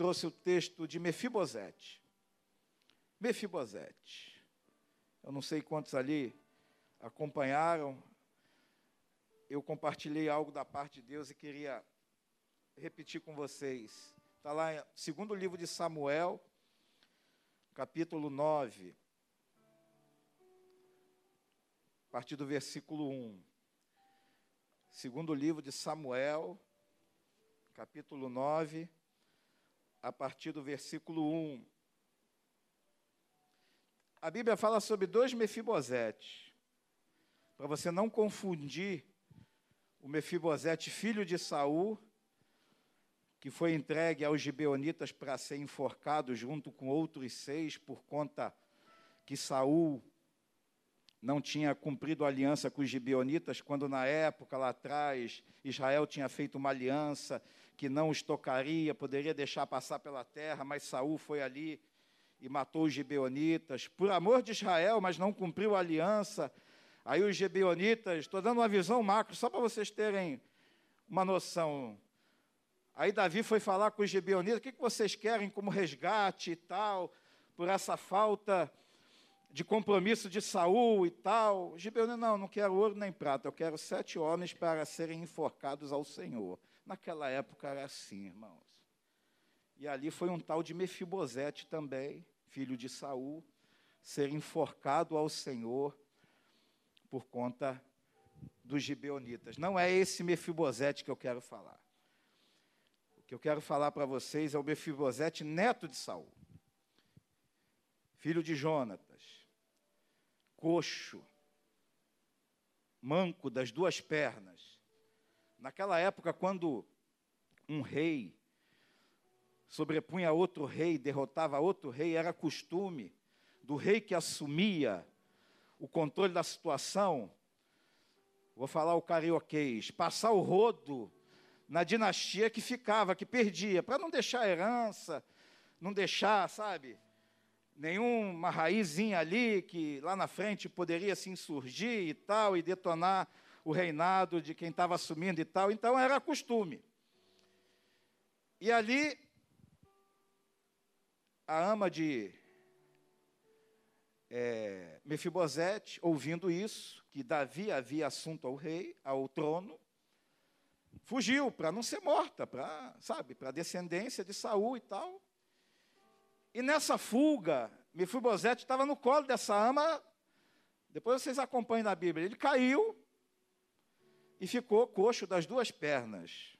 trouxe o texto de Mefibosete. Mefibosete. Eu não sei quantos ali acompanharam. Eu compartilhei algo da parte de Deus e queria repetir com vocês. Está lá em segundo livro de Samuel, capítulo 9, a partir do versículo 1. Segundo livro de Samuel, capítulo 9, a partir do versículo 1. A Bíblia fala sobre dois Mefibosetes. Para você não confundir o Mefibosete, filho de Saul, que foi entregue aos gibeonitas para ser enforcado junto com outros seis por conta que Saul não tinha cumprido a aliança com os gibeonitas, quando na época lá atrás Israel tinha feito uma aliança que não os tocaria, poderia deixar passar pela terra, mas Saul foi ali e matou os gibeonitas, por amor de Israel, mas não cumpriu a aliança. Aí os gibeonitas, estou dando uma visão macro, só para vocês terem uma noção. Aí Davi foi falar com os gibeonitas, o que vocês querem como resgate e tal, por essa falta de compromisso de Saul e tal. Gibeonitas, não, não quero ouro nem prata, eu quero sete homens para serem enforcados ao Senhor. Naquela época era assim, irmãos. E ali foi um tal de Mefibosete também, filho de Saul, ser enforcado ao Senhor por conta dos gibeonitas. Não é esse Mefibosete que eu quero falar. O que eu quero falar para vocês é o Mefibosete neto de Saul, filho de Jonatas, coxo, manco das duas pernas. Naquela época, quando um rei sobrepunha outro rei, derrotava outro rei, era costume do rei que assumia o controle da situação, vou falar o carioquês, passar o rodo na dinastia que ficava, que perdia, para não deixar herança, não deixar, sabe, nenhuma raizinha ali que lá na frente poderia se insurgir e tal, e detonar o reinado de quem estava assumindo e tal. Então era costume. E ali a ama de é, Mefibosete, ouvindo isso, que Davi havia assunto ao rei, ao trono, fugiu para não ser morta, para, sabe, para a descendência de Saul e tal. E nessa fuga, Mefibosete estava no colo dessa ama. Depois vocês acompanham na Bíblia. Ele caiu e ficou coxo das duas pernas.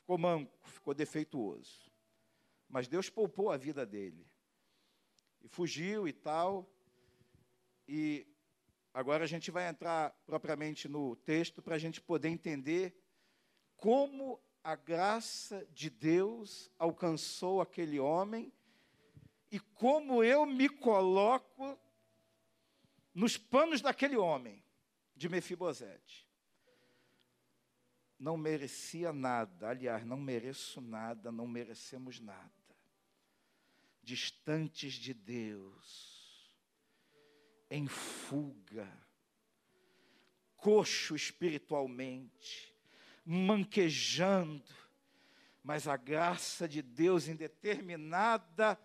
Ficou manco, ficou defeituoso. Mas Deus poupou a vida dele. E fugiu e tal. E agora a gente vai entrar propriamente no texto para a gente poder entender como a graça de Deus alcançou aquele homem e como eu me coloco nos panos daquele homem, de Mefibosete. Não merecia nada, aliás, não mereço nada, não merecemos nada distantes de Deus, em fuga, coxo espiritualmente, manquejando, mas a graça de Deus em determinada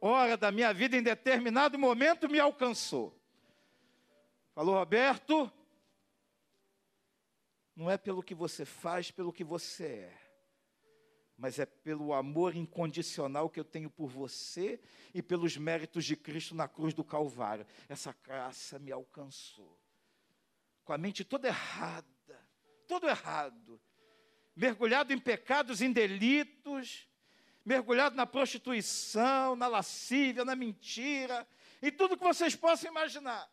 hora da minha vida, em determinado momento, me alcançou. Falou, Roberto, não é pelo que você faz, pelo que você é mas é pelo amor incondicional que eu tenho por você e pelos méritos de Cristo na cruz do Calvário. Essa graça me alcançou. Com a mente toda errada, todo errado, mergulhado em pecados, em delitos, mergulhado na prostituição, na lascívia, na mentira, em tudo que vocês possam imaginar.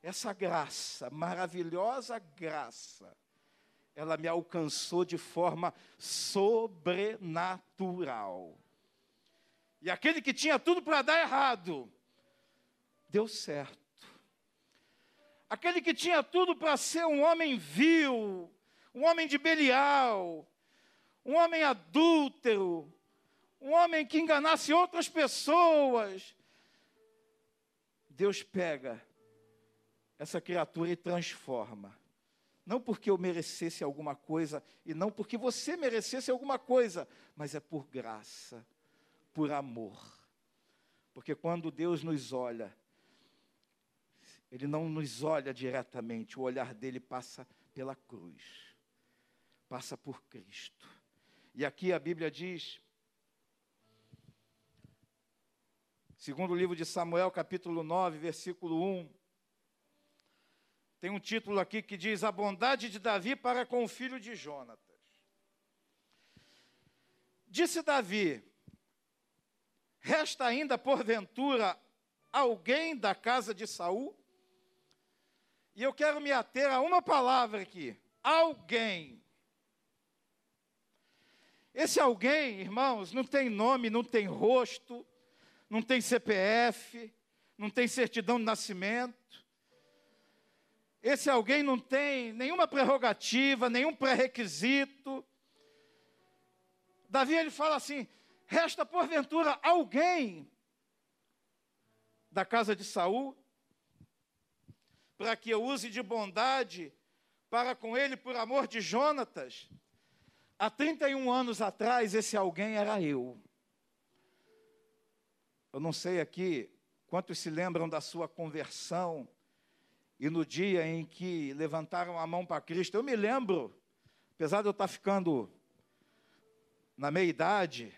Essa graça, maravilhosa graça, ela me alcançou de forma sobrenatural. E aquele que tinha tudo para dar errado, deu certo. Aquele que tinha tudo para ser um homem vil, um homem de Belial, um homem adúltero, um homem que enganasse outras pessoas, Deus pega essa criatura e transforma Não porque eu merecesse alguma coisa e não porque você merecesse alguma coisa, mas é por graça, por amor. Porque quando Deus nos olha, Ele não nos olha diretamente, o olhar dele passa pela cruz, passa por Cristo. E aqui a Bíblia diz, segundo o livro de Samuel, capítulo 9, versículo 1, tem um título aqui que diz: A bondade de Davi para com o filho de Jonatas. Disse Davi: Resta ainda porventura alguém da casa de Saul? E eu quero me ater a uma palavra aqui: alguém. Esse alguém, irmãos, não tem nome, não tem rosto, não tem CPF, não tem certidão de nascimento esse alguém não tem nenhuma prerrogativa, nenhum pré-requisito. Davi ele fala assim: resta porventura alguém da casa de Saul para que eu use de bondade para com ele por amor de Jonatas. Há 31 anos atrás, esse alguém era eu. Eu não sei aqui quantos se lembram da sua conversão e no dia em que levantaram a mão para Cristo, eu me lembro, apesar de eu estar ficando na meia idade,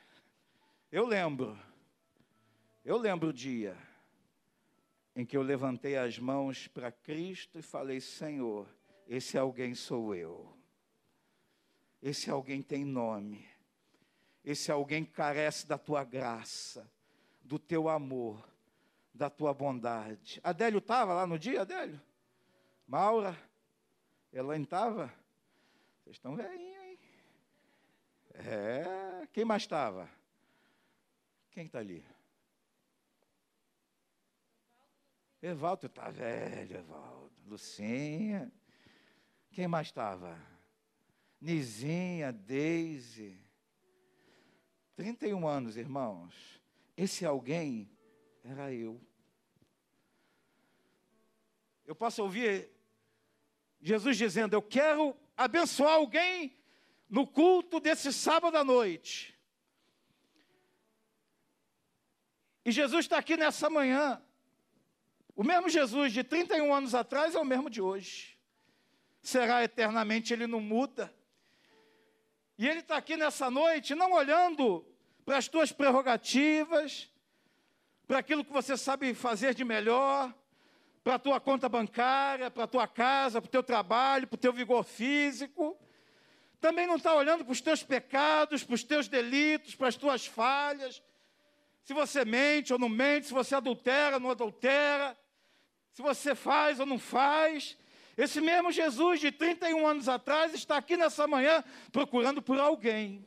eu lembro, eu lembro o dia em que eu levantei as mãos para Cristo e falei: Senhor, esse alguém sou eu. Esse alguém tem nome. Esse alguém carece da tua graça, do teu amor, da tua bondade. Adélio estava lá no dia, Adélio? Maura, Elaine estava? Vocês estão velhinhos, hein? É, quem mais estava? Quem está ali? Evaldo está velho, Evaldo. Lucinha. Quem mais estava? Nizinha, Deise. 31 anos, irmãos. Esse alguém era eu. Eu posso ouvir Jesus dizendo: Eu quero abençoar alguém no culto desse sábado à noite. E Jesus está aqui nessa manhã. O mesmo Jesus de 31 anos atrás é o mesmo de hoje. Será eternamente, ele não muda. E ele está aqui nessa noite, não olhando para as tuas prerrogativas, para aquilo que você sabe fazer de melhor, para a tua conta bancária, para a tua casa, para o teu trabalho, para o teu vigor físico. Também não está olhando para os teus pecados, para os teus delitos, para as tuas falhas. Se você mente ou não mente, se você adultera ou não adultera, se você faz ou não faz. Esse mesmo Jesus de 31 anos atrás está aqui nessa manhã procurando por alguém.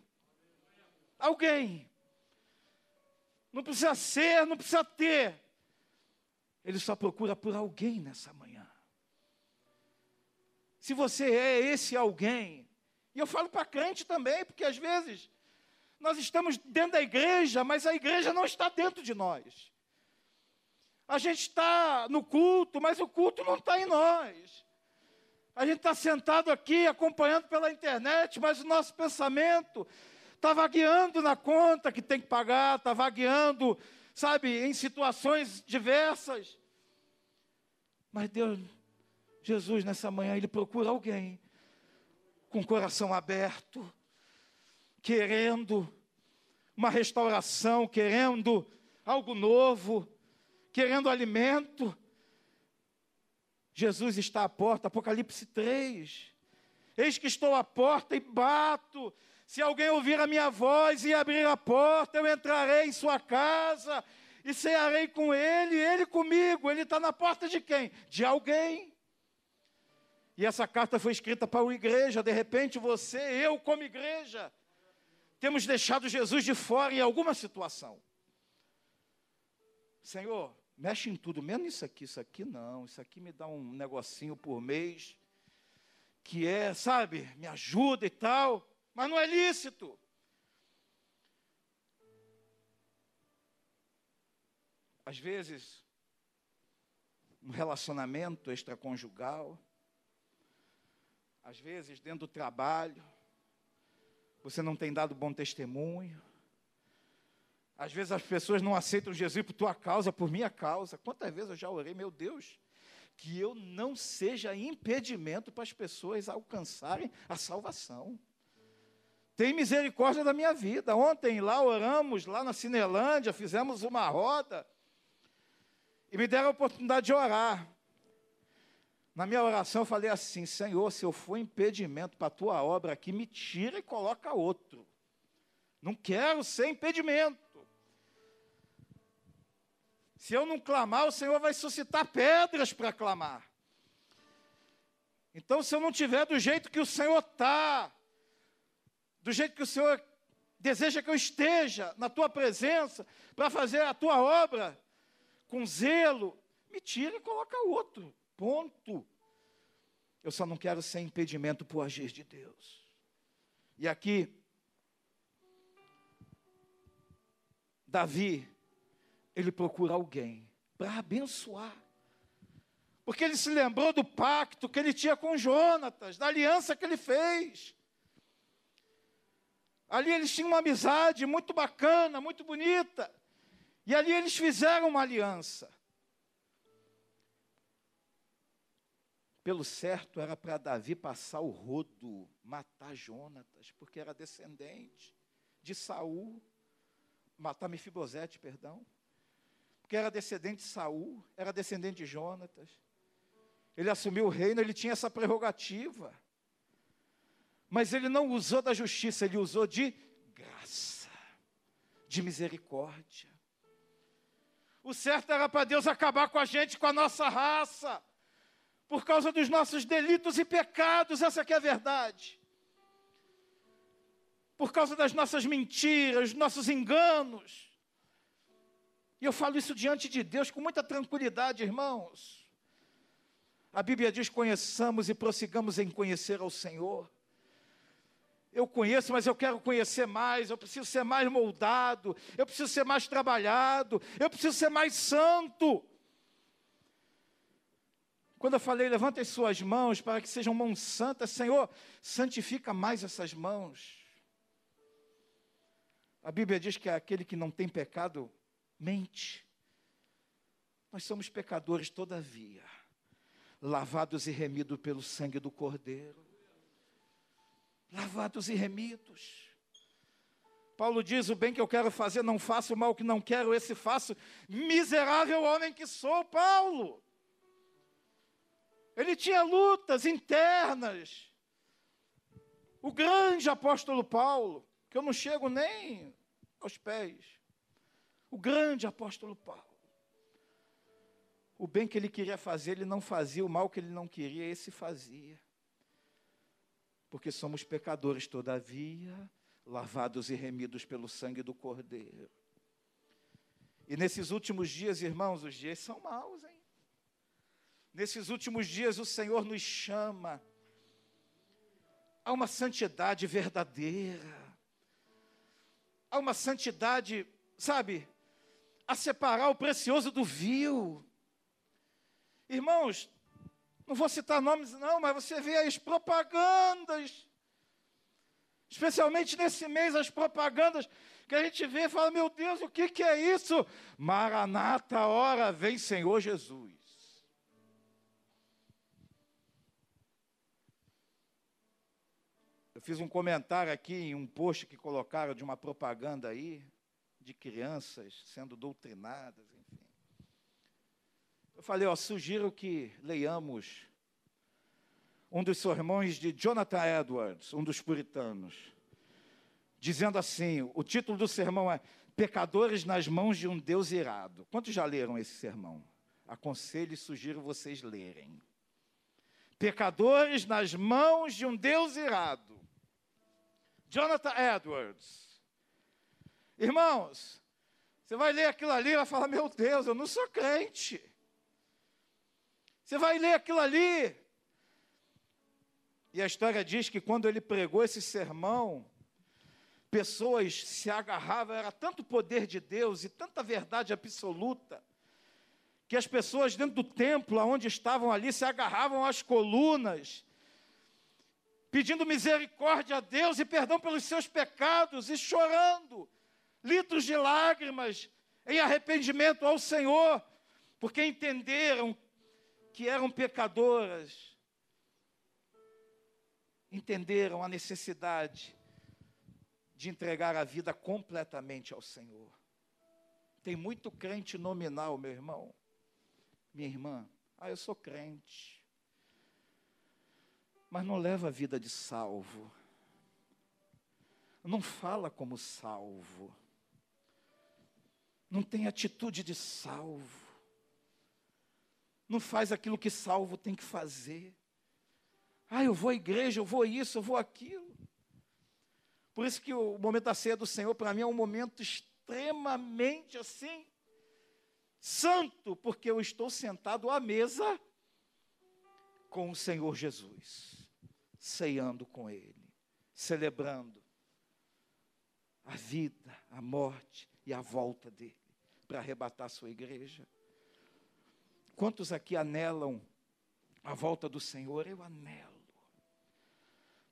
Alguém. Não precisa ser, não precisa ter ele só procura por alguém nessa manhã. Se você é esse alguém, e eu falo para crente também, porque às vezes nós estamos dentro da igreja, mas a igreja não está dentro de nós. A gente está no culto, mas o culto não está em nós. A gente está sentado aqui acompanhando pela internet, mas o nosso pensamento está vagueando na conta que tem que pagar, está vagueando sabe, em situações diversas. Mas Deus, Jesus, nessa manhã, Ele procura alguém com o coração aberto, querendo uma restauração, querendo algo novo, querendo alimento. Jesus está à porta, Apocalipse 3. Eis que estou à porta e bato. Se alguém ouvir a minha voz e abrir a porta, eu entrarei em sua casa e cearei com ele, ele comigo. Ele está na porta de quem? De alguém. E essa carta foi escrita para a igreja. De repente, você, eu, como igreja, temos deixado Jesus de fora em alguma situação. Senhor, mexe em tudo, menos isso aqui. Isso aqui não. Isso aqui me dá um negocinho por mês. Que é, sabe, me ajuda e tal mas não é lícito. Às vezes, um relacionamento extraconjugal, Às vezes, dentro do trabalho, você não tem dado bom testemunho. Às vezes as pessoas não aceitam Jesus por tua causa, por minha causa. Quantas vezes eu já orei, meu Deus, que eu não seja impedimento para as pessoas alcançarem a salvação. Tem misericórdia da minha vida. Ontem lá oramos, lá na Cinelândia, fizemos uma roda. E me deram a oportunidade de orar. Na minha oração eu falei assim: Senhor, se eu for impedimento para a tua obra aqui, me tira e coloca outro. Não quero ser impedimento. Se eu não clamar, o Senhor vai suscitar pedras para clamar. Então, se eu não tiver do jeito que o Senhor está, do jeito que o Senhor deseja que eu esteja na tua presença, para fazer a tua obra com zelo, me tira e coloca outro. Ponto. Eu só não quero ser impedimento para o agir de Deus. E aqui, Davi, ele procura alguém para abençoar. Porque ele se lembrou do pacto que ele tinha com Jonatas, da aliança que ele fez. Ali eles tinham uma amizade muito bacana, muito bonita. E ali eles fizeram uma aliança. Pelo certo, era para Davi passar o rodo, matar Jonatas, porque era descendente de Saul, matar Mefibosete, perdão. Porque era descendente de Saul, era descendente de Jonatas. Ele assumiu o reino, ele tinha essa prerrogativa. Mas ele não usou da justiça, ele usou de graça, de misericórdia. O certo era para Deus acabar com a gente, com a nossa raça, por causa dos nossos delitos e pecados, essa que é a verdade. Por causa das nossas mentiras, nossos enganos. E eu falo isso diante de Deus com muita tranquilidade, irmãos. A Bíblia diz: conheçamos e prossigamos em conhecer ao Senhor. Eu conheço, mas eu quero conhecer mais, eu preciso ser mais moldado, eu preciso ser mais trabalhado, eu preciso ser mais santo. Quando eu falei, levante as suas mãos para que sejam mãos santas, Senhor, santifica mais essas mãos. A Bíblia diz que aquele que não tem pecado mente. Nós somos pecadores, todavia, lavados e remidos pelo sangue do Cordeiro lavados e remidos. Paulo diz: o bem que eu quero fazer, não faço, o mal que não quero, esse faço. Miserável homem que sou, Paulo. Ele tinha lutas internas. O grande apóstolo Paulo, que eu não chego nem aos pés. O grande apóstolo Paulo. O bem que ele queria fazer, ele não fazia, o mal que ele não queria, esse fazia porque somos pecadores, todavia, lavados e remidos pelo sangue do Cordeiro. E nesses últimos dias, irmãos, os dias são maus, hein? Nesses últimos dias, o Senhor nos chama a uma santidade verdadeira, a uma santidade, sabe, a separar o precioso do vil. Irmãos, não vou citar nomes, não, mas você vê as propagandas. Especialmente nesse mês, as propagandas que a gente vê e fala: Meu Deus, o que, que é isso? Maranata, hora vem Senhor Jesus. Eu fiz um comentário aqui em um post que colocaram de uma propaganda aí, de crianças sendo doutrinadas. Eu falei, ó, sugiro que leiamos um dos sermões de Jonathan Edwards, um dos puritanos, dizendo assim: o título do sermão é Pecadores nas mãos de um Deus irado. Quantos já leram esse sermão? Aconselho e sugiro vocês lerem. Pecadores nas mãos de um Deus irado. Jonathan Edwards. Irmãos, você vai ler aquilo ali e vai falar: Meu Deus, eu não sou crente. Você vai ler aquilo ali. E a história diz que quando ele pregou esse sermão, pessoas se agarravam, era tanto poder de Deus e tanta verdade absoluta, que as pessoas dentro do templo, onde estavam ali, se agarravam às colunas pedindo misericórdia a Deus e perdão pelos seus pecados e chorando litros de lágrimas em arrependimento ao Senhor, porque entenderam que eram pecadoras, entenderam a necessidade de entregar a vida completamente ao Senhor. Tem muito crente nominal, meu irmão, minha irmã. Ah, eu sou crente. Mas não leva a vida de salvo. Não fala como salvo. Não tem atitude de salvo não faz aquilo que salvo tem que fazer. Ah, eu vou à igreja, eu vou isso, eu vou aquilo. Por isso que o momento da ceia do Senhor, para mim, é um momento extremamente assim, santo, porque eu estou sentado à mesa com o Senhor Jesus, ceando com Ele, celebrando a vida, a morte e a volta dele para arrebatar a sua igreja. Quantos aqui anelam a volta do Senhor? Eu anelo.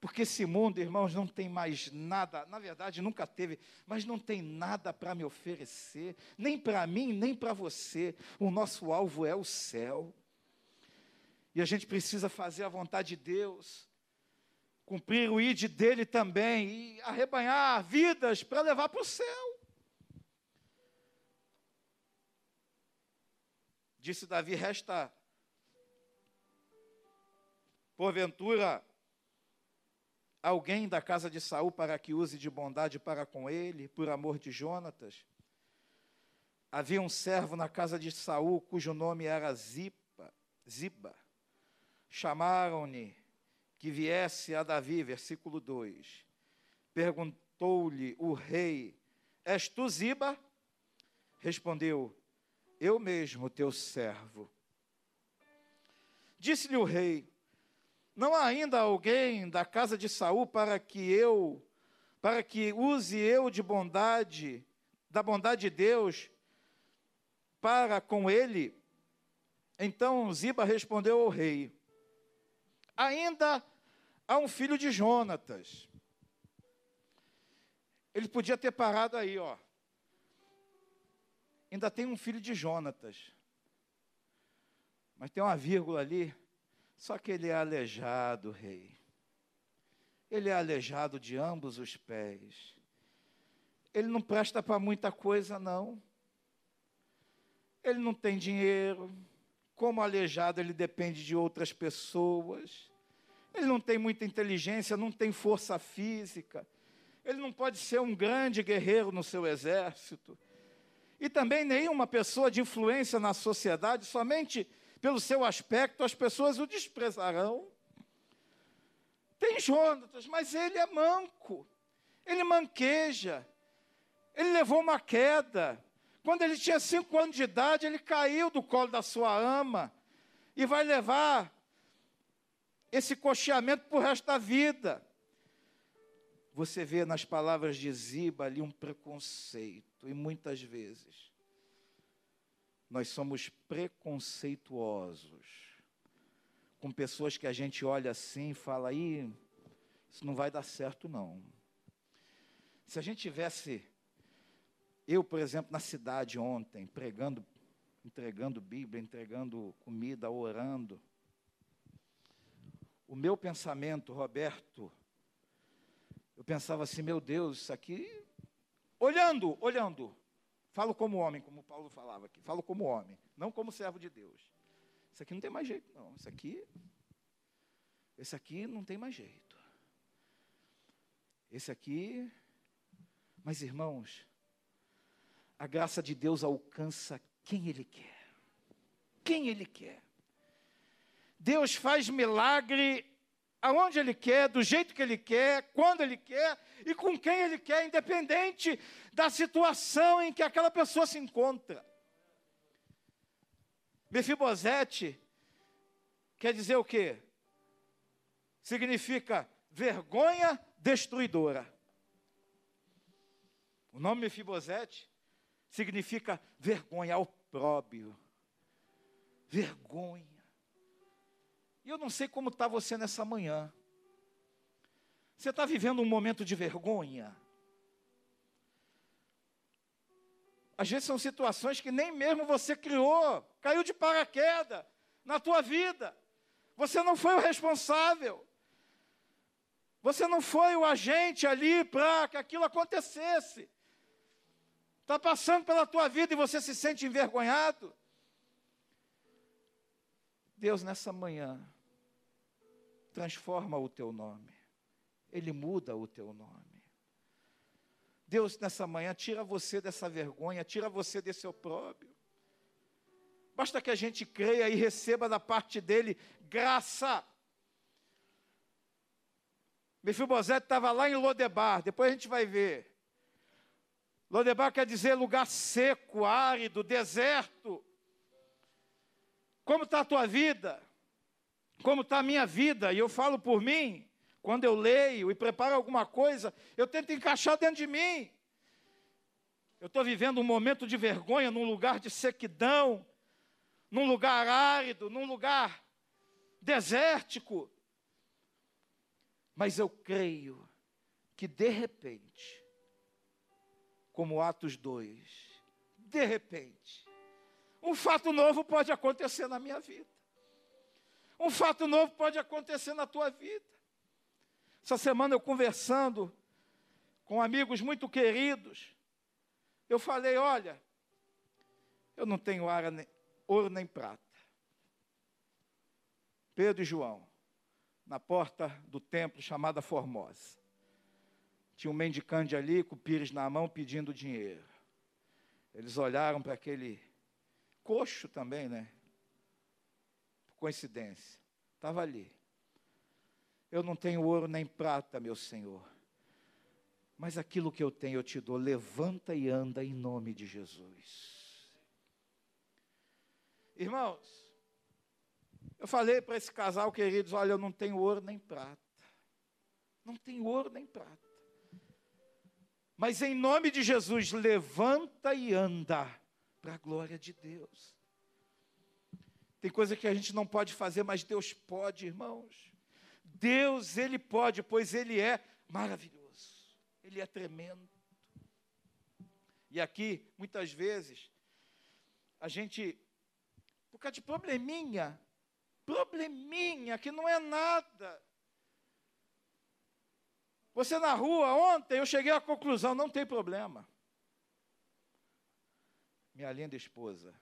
Porque esse mundo, irmãos, não tem mais nada, na verdade nunca teve, mas não tem nada para me oferecer, nem para mim, nem para você. O nosso alvo é o céu. E a gente precisa fazer a vontade de Deus, cumprir o id dele também e arrebanhar vidas para levar para o céu. Disse Davi: resta, porventura, alguém da casa de Saul para que use de bondade para com ele, por amor de Jonatas? Havia um servo na casa de Saul, cujo nome era Zipa, Ziba. Chamaram-lhe que viesse a Davi, versículo 2. Perguntou-lhe o rei: És tu Ziba? Respondeu: eu mesmo, teu servo. Disse-lhe o rei: Não há ainda alguém da casa de Saul para que eu, para que use eu de bondade, da bondade de Deus, para com ele? Então Ziba respondeu ao rei: Ainda há um filho de Jonatas. Ele podia ter parado aí, ó ainda tem um filho de Jonatas. Mas tem uma vírgula ali. Só que ele é aleijado, rei. Ele é aleijado de ambos os pés. Ele não presta para muita coisa, não. Ele não tem dinheiro. Como aleijado, ele depende de outras pessoas. Ele não tem muita inteligência, não tem força física. Ele não pode ser um grande guerreiro no seu exército. E também nenhuma pessoa de influência na sociedade, somente pelo seu aspecto, as pessoas o desprezarão. Tem Jonatas, mas ele é manco, ele manqueja, ele levou uma queda. Quando ele tinha cinco anos de idade, ele caiu do colo da sua ama e vai levar esse cocheamento para o resto da vida. Você vê nas palavras de Ziba ali um preconceito e muitas vezes nós somos preconceituosos com pessoas que a gente olha assim e fala aí, isso não vai dar certo não. Se a gente tivesse eu, por exemplo, na cidade ontem, pregando, entregando Bíblia, entregando comida, orando, o meu pensamento, Roberto, eu pensava assim, meu Deus, isso aqui Olhando, olhando. Falo como homem, como Paulo falava aqui. Falo como homem, não como servo de Deus. Isso aqui não tem mais jeito, não. Isso aqui. Esse aqui não tem mais jeito. Esse aqui. Mas, irmãos, a graça de Deus alcança quem Ele quer. Quem Ele quer. Deus faz milagre aonde Ele quer, do jeito que Ele quer, quando Ele quer e com quem Ele quer, independente da situação em que aquela pessoa se encontra. Mefibosete quer dizer o quê? Significa vergonha destruidora. O nome Mefibosete significa vergonha, opróbio, vergonha. E eu não sei como está você nessa manhã. Você está vivendo um momento de vergonha? Às vezes são situações que nem mesmo você criou, caiu de paraquedas na tua vida. Você não foi o responsável. Você não foi o agente ali para que aquilo acontecesse. Está passando pela tua vida e você se sente envergonhado. Deus, nessa manhã, transforma o teu nome. Ele muda o teu nome. Deus, nessa manhã, tira você dessa vergonha, tira você desse opróbrio. Basta que a gente creia e receba da parte dele graça. Mefibosete estava lá em Lodebar, depois a gente vai ver. Lodebar quer dizer lugar seco, árido, deserto. Como está a tua vida? Como está a minha vida? E eu falo por mim, quando eu leio e preparo alguma coisa, eu tento encaixar dentro de mim. Eu estou vivendo um momento de vergonha num lugar de sequidão, num lugar árido, num lugar desértico. Mas eu creio que de repente, como Atos 2, de repente, um fato novo pode acontecer na minha vida. Um fato novo pode acontecer na tua vida. Essa semana eu conversando com amigos muito queridos, eu falei: olha, eu não tenho ouro nem prata. Pedro e João, na porta do templo chamada Formosa. Tinha um mendicante ali com o pires na mão pedindo dinheiro. Eles olharam para aquele coxo também, né? Coincidência. Estava ali. Eu não tenho ouro nem prata, meu Senhor. Mas aquilo que eu tenho eu te dou. Levanta e anda em nome de Jesus. Irmãos, eu falei para esse casal, queridos: olha, eu não tenho ouro nem prata. Não tenho ouro nem prata. Mas em nome de Jesus, levanta e anda para a glória de Deus. Tem coisa que a gente não pode fazer, mas Deus pode, irmãos. Deus, Ele pode, pois Ele é maravilhoso, Ele é tremendo. E aqui, muitas vezes, a gente, por causa de probleminha, probleminha, que não é nada. Você na rua, ontem eu cheguei à conclusão, não tem problema. Minha linda esposa,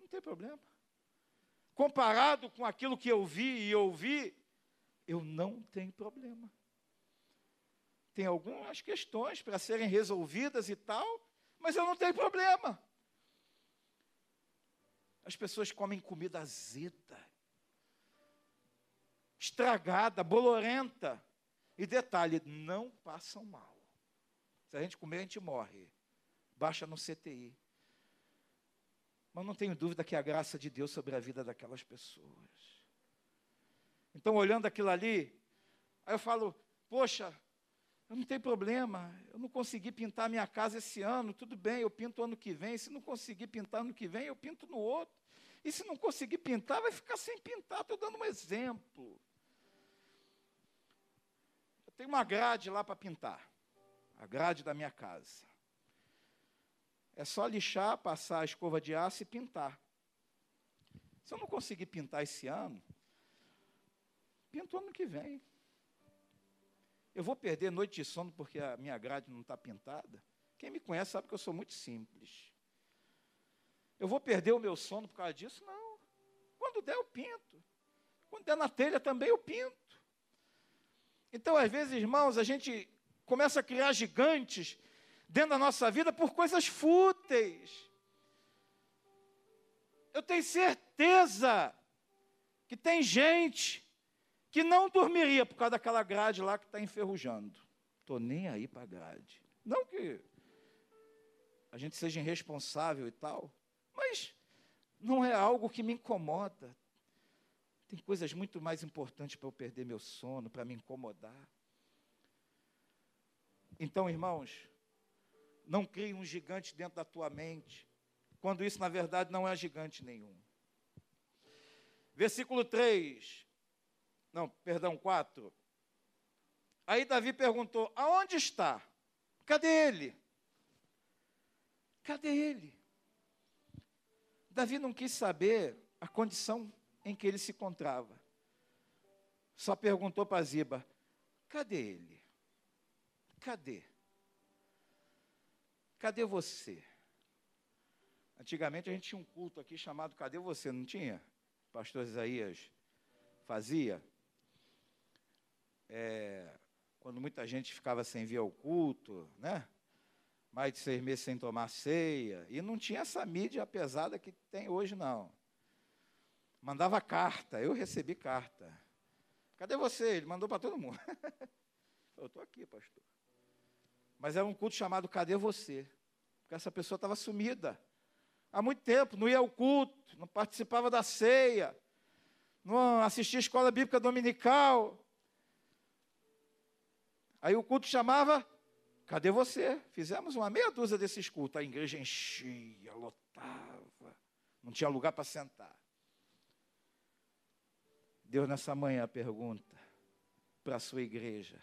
não tem problema. Comparado com aquilo que eu vi e ouvi, eu não tenho problema. Tem algumas questões para serem resolvidas e tal, mas eu não tenho problema. As pessoas comem comida azeda, estragada, bolorenta. E detalhe, não passam mal. Se a gente comer, a gente morre. Baixa no CTI. Mas não tenho dúvida que a graça de Deus sobre a vida daquelas pessoas. Então, olhando aquilo ali, aí eu falo, poxa, eu não tenho problema, eu não consegui pintar minha casa esse ano, tudo bem, eu pinto ano que vem. Se não conseguir pintar ano que vem, eu pinto no outro. E se não conseguir pintar, vai ficar sem pintar. Estou dando um exemplo. Eu tenho uma grade lá para pintar, a grade da minha casa. É só lixar, passar a escova de aço e pintar. Se eu não conseguir pintar esse ano, Pinto ano que vem. Eu vou perder noite de sono porque a minha grade não está pintada? Quem me conhece sabe que eu sou muito simples. Eu vou perder o meu sono por causa disso? Não. Quando der, eu pinto. Quando der na telha também, eu pinto. Então, às vezes, irmãos, a gente começa a criar gigantes dentro da nossa vida por coisas fúteis. Eu tenho certeza que tem gente que não dormiria por causa daquela grade lá que está enferrujando. Estou nem aí para a grade. Não que a gente seja irresponsável e tal, mas não é algo que me incomoda. Tem coisas muito mais importantes para eu perder meu sono, para me incomodar. Então, irmãos, não crie um gigante dentro da tua mente, quando isso, na verdade, não é gigante nenhum. Versículo 3: não, perdão, 4. Aí Davi perguntou: Aonde está? Cadê ele? Cadê ele? Davi não quis saber a condição em que ele se encontrava. Só perguntou para Ziba: Cadê ele? Cadê? Cadê você? Antigamente a gente tinha um culto aqui chamado Cadê você? Não tinha? Pastor Isaías fazia. É, quando muita gente ficava sem vir ao culto, né? Mais de seis meses sem tomar ceia. E não tinha essa mídia pesada que tem hoje, não. Mandava carta, eu recebi carta. Cadê você? Ele mandou para todo mundo. eu estou aqui, pastor. Mas era um culto chamado Cadê Você? Porque essa pessoa estava sumida. Há muito tempo, não ia ao culto, não participava da ceia, não assistia a escola bíblica dominical. Aí o culto chamava Cadê você? Fizemos uma meia dúzia desses cultos. A igreja enchia, lotava. Não tinha lugar para sentar. Deus nessa manhã pergunta para a sua igreja: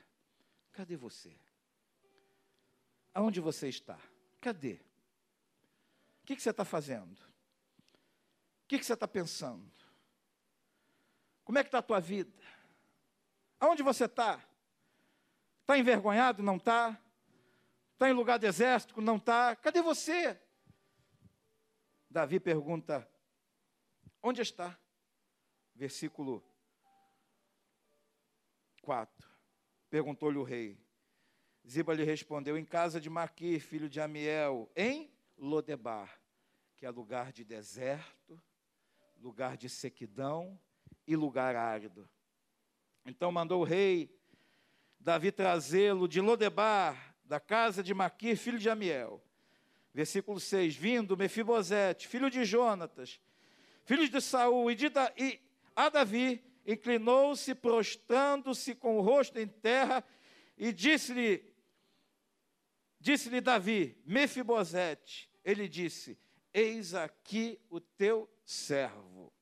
Cadê você? Aonde você está? Cadê? O que, que você está fazendo? O que, que você está pensando? Como é que está a tua vida? Aonde você está? Está envergonhado? Não está? Está em lugar desértico? Não está? Cadê você? Davi pergunta: Onde está? Versículo 4. Perguntou-lhe o rei. Ziba lhe respondeu: Em casa de Maquir, filho de Amiel, em Lodebar, que é lugar de deserto, lugar de sequidão e lugar árido. Então mandou o rei Davi trazê-lo de Lodebar, da casa de Maquir, filho de Amiel. Versículo 6: Vindo Mefibosete, filho de Jonatas, filho de Saul, e, de da, e a Davi, inclinou-se, prostrando-se com o rosto em terra, e disse-lhe: Disse-lhe Davi, Mefibosete, ele disse: Eis aqui o teu servo.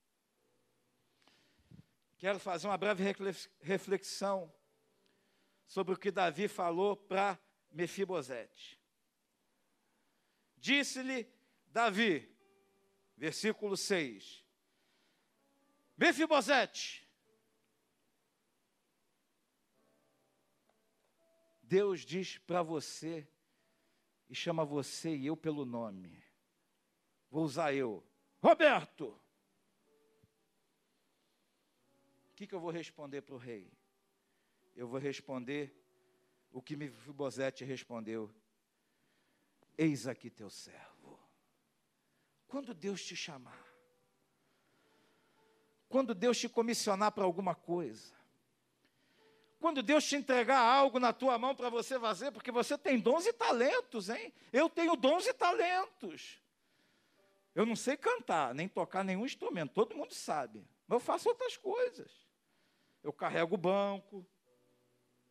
Quero fazer uma breve reflexão sobre o que Davi falou para Mefibosete. Disse-lhe Davi, versículo 6, Mefibosete, Deus diz para você e chama você e eu pelo nome. Vou usar eu. Roberto! O que, que eu vou responder para o rei? Eu vou responder o que Mefibosete respondeu. Eis aqui teu servo. Quando Deus te chamar, quando Deus te comissionar para alguma coisa, quando Deus te entregar algo na tua mão para você fazer, porque você tem dons e talentos, hein? Eu tenho dons e talentos. Eu não sei cantar, nem tocar nenhum instrumento, todo mundo sabe. Mas eu faço outras coisas. Eu carrego o banco,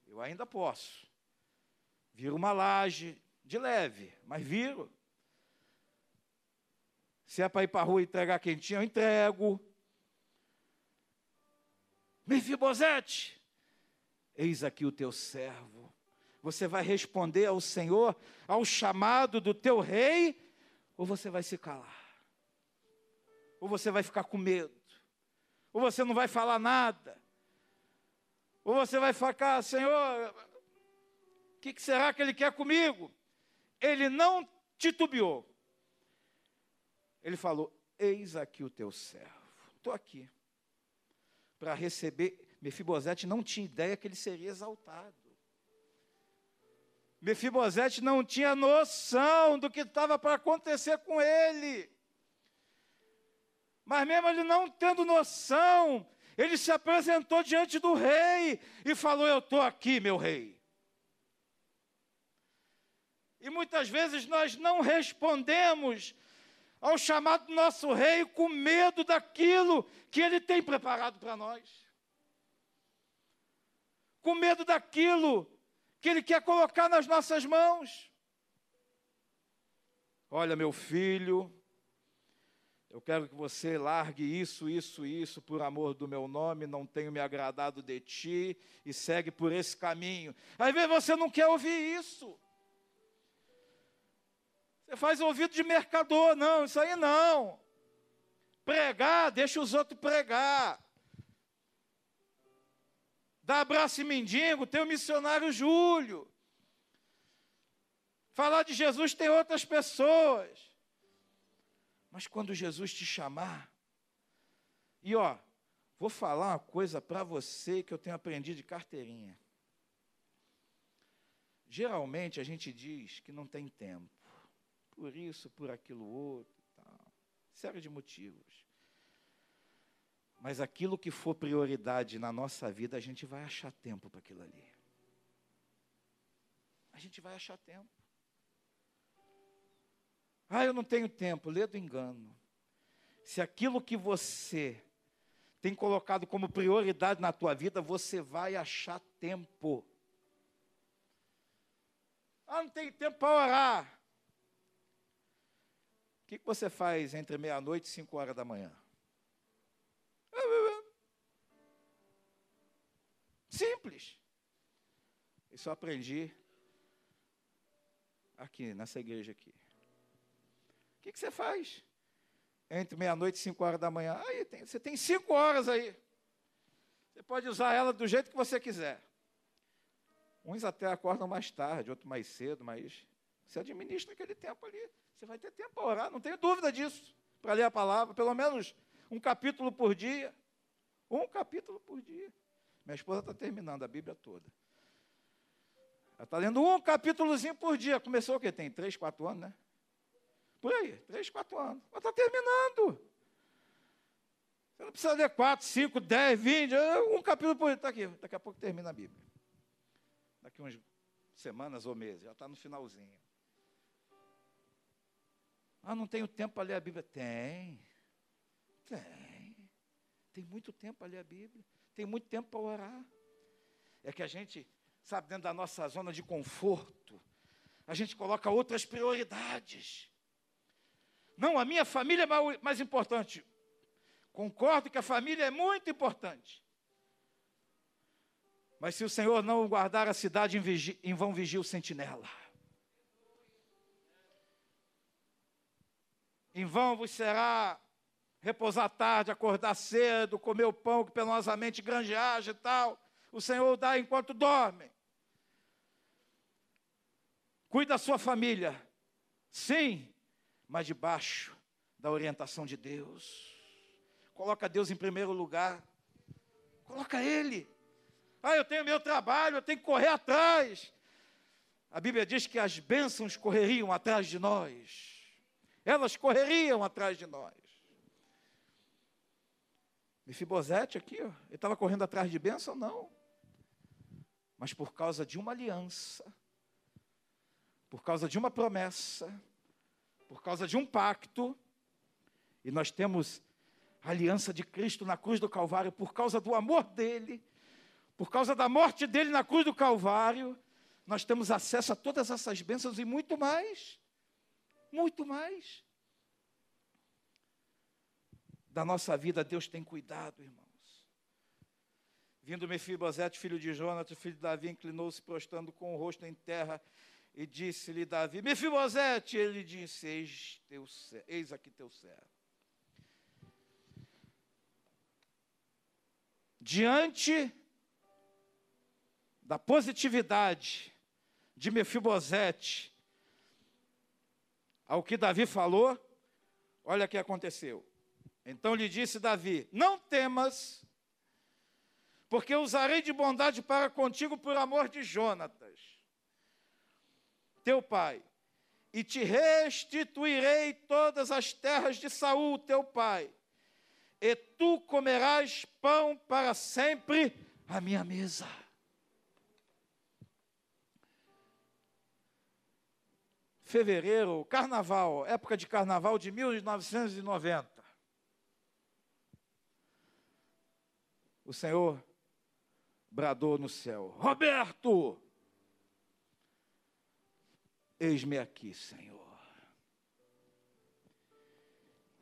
eu ainda posso. Viro uma laje, de leve, mas viro. Se é para ir para a rua e entregar quentinho, eu entrego. Mefibosete, Eis aqui o teu servo. Você vai responder ao Senhor, ao chamado do teu rei, ou você vai se calar? Ou você vai ficar com medo? Ou você não vai falar nada? Ou você vai ficar, Senhor, o que, que será que Ele quer comigo? Ele não titubeou. Ele falou: Eis aqui o teu servo. Estou aqui para receber Mefibosete não tinha ideia que ele seria exaltado. Mefibosete não tinha noção do que estava para acontecer com ele. Mas mesmo ele não tendo noção, ele se apresentou diante do rei e falou: Eu estou aqui, meu rei. E muitas vezes nós não respondemos ao chamado do nosso rei com medo daquilo que ele tem preparado para nós com medo daquilo que Ele quer colocar nas nossas mãos. Olha, meu filho, Eu quero que você largue isso, isso, isso, por amor do meu nome, não tenho me agradado de ti, e segue por esse caminho. Às vezes você não quer ouvir isso. Você faz ouvido de mercador, não, isso aí não. Pregar, deixa os outros pregar. Dá abraço em mendigo, tem o missionário Júlio. Falar de Jesus tem outras pessoas. Mas quando Jesus te chamar, e ó, vou falar uma coisa para você que eu tenho aprendido de carteirinha. Geralmente a gente diz que não tem tempo, por isso, por aquilo outro, tal, série de motivos. Mas aquilo que for prioridade na nossa vida, a gente vai achar tempo para aquilo ali. A gente vai achar tempo. Ah, eu não tenho tempo. Lê do engano. Se aquilo que você tem colocado como prioridade na tua vida, você vai achar tempo. Ah, não tenho tempo para orar. O que, que você faz entre meia-noite e cinco horas da manhã? Simples. Isso eu aprendi aqui, nessa igreja aqui. O que, que você faz? Entre meia-noite e cinco horas da manhã. Aí tem, você tem cinco horas aí. Você pode usar ela do jeito que você quiser. Uns até acordam mais tarde, outros mais cedo, mas você administra aquele tempo ali. Você vai ter tempo para orar, não tenho dúvida disso. Para ler a palavra, pelo menos um capítulo por dia. Um capítulo por dia. Minha esposa está terminando a Bíblia toda. Ela está lendo um capítulozinho por dia. Começou o quê? Tem três, quatro anos, né? Por aí, três, quatro anos. Ela está terminando. Você não precisa ler quatro, cinco, dez, vinte, um capítulo por dia. Está aqui, daqui a pouco termina a Bíblia. Daqui umas semanas ou meses, já está no finalzinho. Ah, não tenho tempo para ler a Bíblia. Tem. Tem. Tem muito tempo para ler a Bíblia. Tem muito tempo para orar. É que a gente, sabe, dentro da nossa zona de conforto, a gente coloca outras prioridades. Não, a minha família é mais importante. Concordo que a família é muito importante. Mas se o Senhor não guardar a cidade, em, vão vigia o sentinela. Em vão vos será repousar tarde, acordar cedo, comer o pão que penosamente granjeaja e tal. O Senhor dá enquanto dorme. Cuida da sua família. Sim, mas debaixo da orientação de Deus. Coloca Deus em primeiro lugar. Coloca Ele. Ah, eu tenho meu trabalho, eu tenho que correr atrás. A Bíblia diz que as bênçãos correriam atrás de nós elas correriam atrás de nós. Mefibosete aqui, ó, ele estava correndo atrás de bênção? Não. Mas por causa de uma aliança, por causa de uma promessa, por causa de um pacto, e nós temos a aliança de Cristo na cruz do Calvário, por causa do amor dele, por causa da morte dele na cruz do Calvário, nós temos acesso a todas essas bênçãos e muito mais. Muito mais. Da nossa vida, Deus tem cuidado, irmãos. Vindo Mefibosete, filho de Jonas, filho de Davi, inclinou-se prostrando com o rosto em terra e disse-lhe Davi, Mefibosete, ele disse, eis, teu, eis aqui teu servo. Diante da positividade de Mefibosete, ao que Davi falou, olha o que aconteceu. Então lhe disse Davi: Não temas, porque usarei de bondade para contigo por amor de Jonatas, teu pai, e te restituirei todas as terras de Saul, teu pai, e tu comerás pão para sempre à minha mesa. fevereiro, carnaval, época de carnaval de 1990. O Senhor bradou no céu: Roberto, eis-me aqui, Senhor.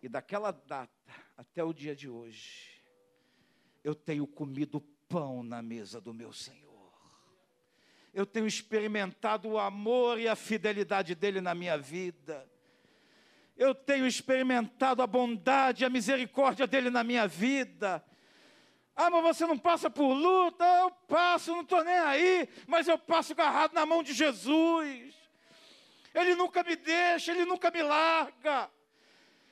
E daquela data até o dia de hoje, eu tenho comido pão na mesa do meu Senhor. Eu tenho experimentado o amor e a fidelidade dele na minha vida. Eu tenho experimentado a bondade e a misericórdia dele na minha vida. Ah, mas você não passa por luta? Eu passo, não estou nem aí, mas eu passo agarrado na mão de Jesus. Ele nunca me deixa, ele nunca me larga.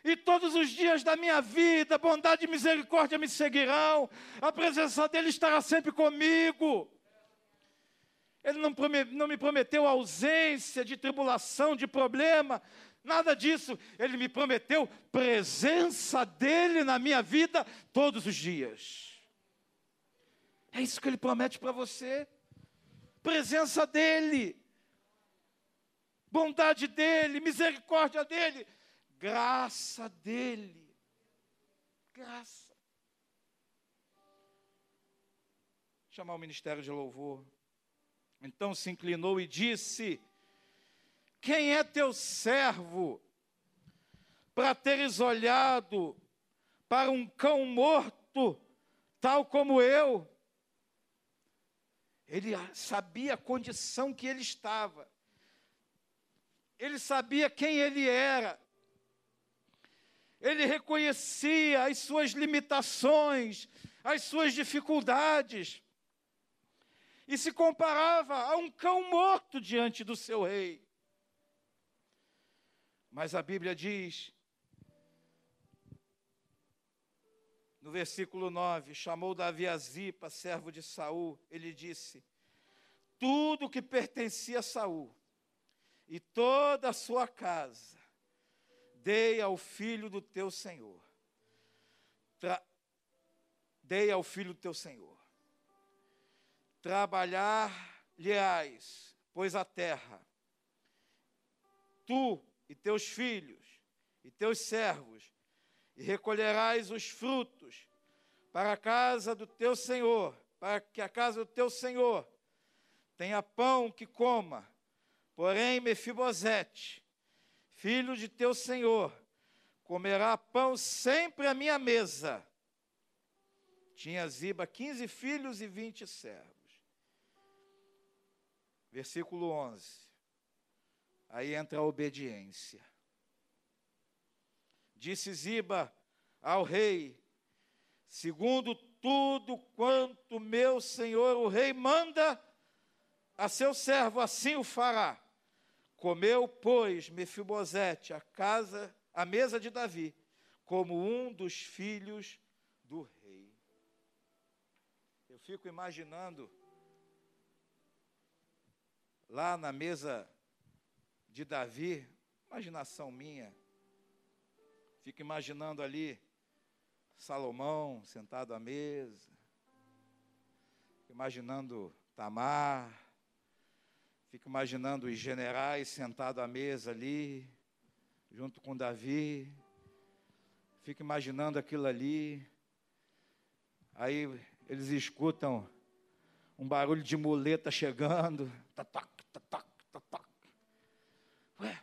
E todos os dias da minha vida, bondade e misericórdia me seguirão, a presença dele estará sempre comigo. Ele não, não me prometeu ausência de tribulação, de problema, nada disso. Ele me prometeu presença dele na minha vida todos os dias. É isso que ele promete para você. Presença dele, bondade dele, misericórdia dele graça dele. Graça. Chamar o ministério de louvor. Então se inclinou e disse: Quem é teu servo para teres olhado para um cão morto, tal como eu? Ele sabia a condição que ele estava. Ele sabia quem ele era ele reconhecia as suas limitações, as suas dificuldades, e se comparava a um cão morto diante do seu rei. Mas a Bíblia diz, no versículo 9, chamou Davi a Zipa, servo de Saul, ele disse: Tudo que pertencia a Saul e toda a sua casa dei ao filho do teu Senhor. Tra dei ao filho do teu Senhor. Trabalhar-lhe-ás, pois a terra, tu e teus filhos e teus servos, e recolherás os frutos para a casa do teu Senhor, para que a casa do teu Senhor tenha pão que coma. Porém, Mefibosete, filho de teu senhor, comerá pão sempre à minha mesa. Tinha Ziba quinze filhos e vinte servos. Versículo 11. Aí entra a obediência. Disse Ziba ao rei: segundo tudo quanto meu senhor o rei manda a seu servo, assim o fará. Comeu, pois, Mefibosete a casa, a mesa de Davi, como um dos filhos do rei. Eu fico imaginando lá na mesa de Davi, imaginação minha, fico imaginando ali Salomão sentado à mesa, imaginando Tamar, Fico imaginando os generais sentados à mesa ali, junto com Davi. Fico imaginando aquilo ali. Aí eles escutam um barulho de muleta chegando. Tatac, tatac. Ué,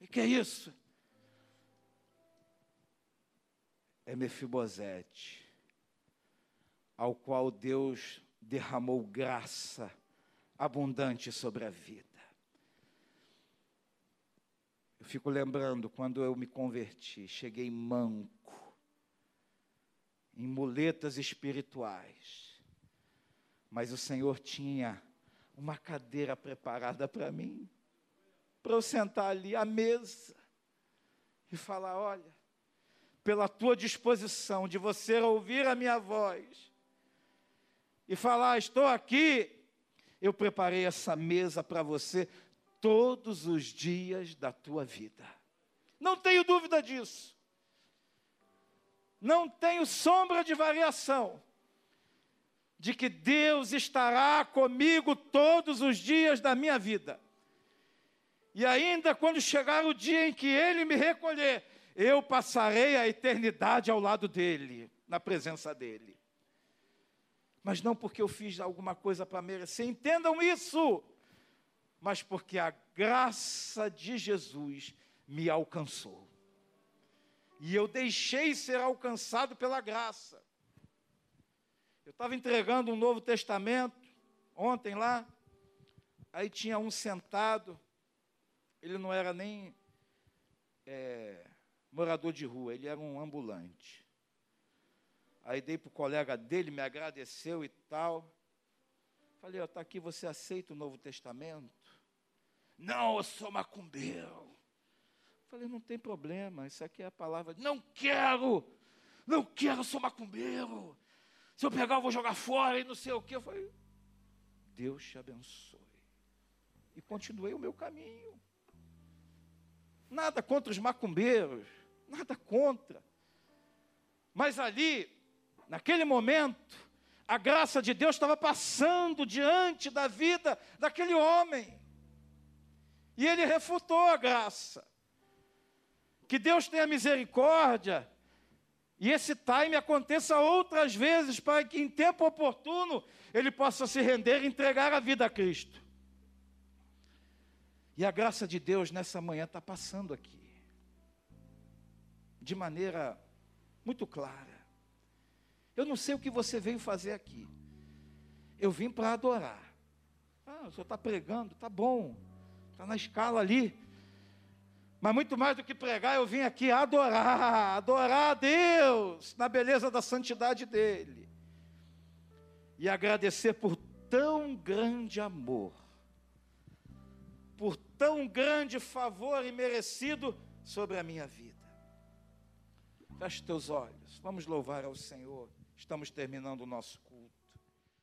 o que é isso? É Mefibosete, ao qual Deus derramou graça abundante sobre a vida. Eu fico lembrando quando eu me converti, cheguei manco, em muletas espirituais, mas o Senhor tinha uma cadeira preparada para mim, para eu sentar ali à mesa e falar: olha, pela tua disposição de você ouvir a minha voz e falar: estou aqui eu preparei essa mesa para você todos os dias da tua vida. Não tenho dúvida disso. Não tenho sombra de variação de que Deus estará comigo todos os dias da minha vida. E ainda quando chegar o dia em que Ele me recolher, eu passarei a eternidade ao lado dEle, na presença dEle. Mas não porque eu fiz alguma coisa para merecer, entendam isso, mas porque a graça de Jesus me alcançou. E eu deixei ser alcançado pela graça. Eu estava entregando um Novo Testamento ontem lá, aí tinha um sentado, ele não era nem é, morador de rua, ele era um ambulante. Aí dei para o colega dele, me agradeceu e tal. Falei, está aqui, você aceita o Novo Testamento? Não, eu sou macumbeiro. Falei, não tem problema, isso aqui é a palavra. Não quero, não quero, eu sou macumbeiro. Se eu pegar, eu vou jogar fora e não sei o quê. Eu falei, Deus te abençoe. E continuei o meu caminho. Nada contra os macumbeiros, nada contra. Mas ali, naquele momento, a graça de Deus estava passando diante da vida daquele homem. E ele refutou a graça. Que Deus tenha misericórdia e esse time aconteça outras vezes para que em tempo oportuno ele possa se render e entregar a vida a Cristo. E a graça de Deus nessa manhã está passando aqui, de maneira muito clara. Eu não sei o que você veio fazer aqui. Eu vim para adorar. Ah, o senhor está pregando, tá bom, está na escala ali. Mas muito mais do que pregar, eu vim aqui adorar, adorar a Deus na beleza da santidade dEle. E agradecer por tão grande amor, por tão grande favor e merecido sobre a minha vida. Feche teus olhos, vamos louvar ao Senhor. Estamos terminando o nosso.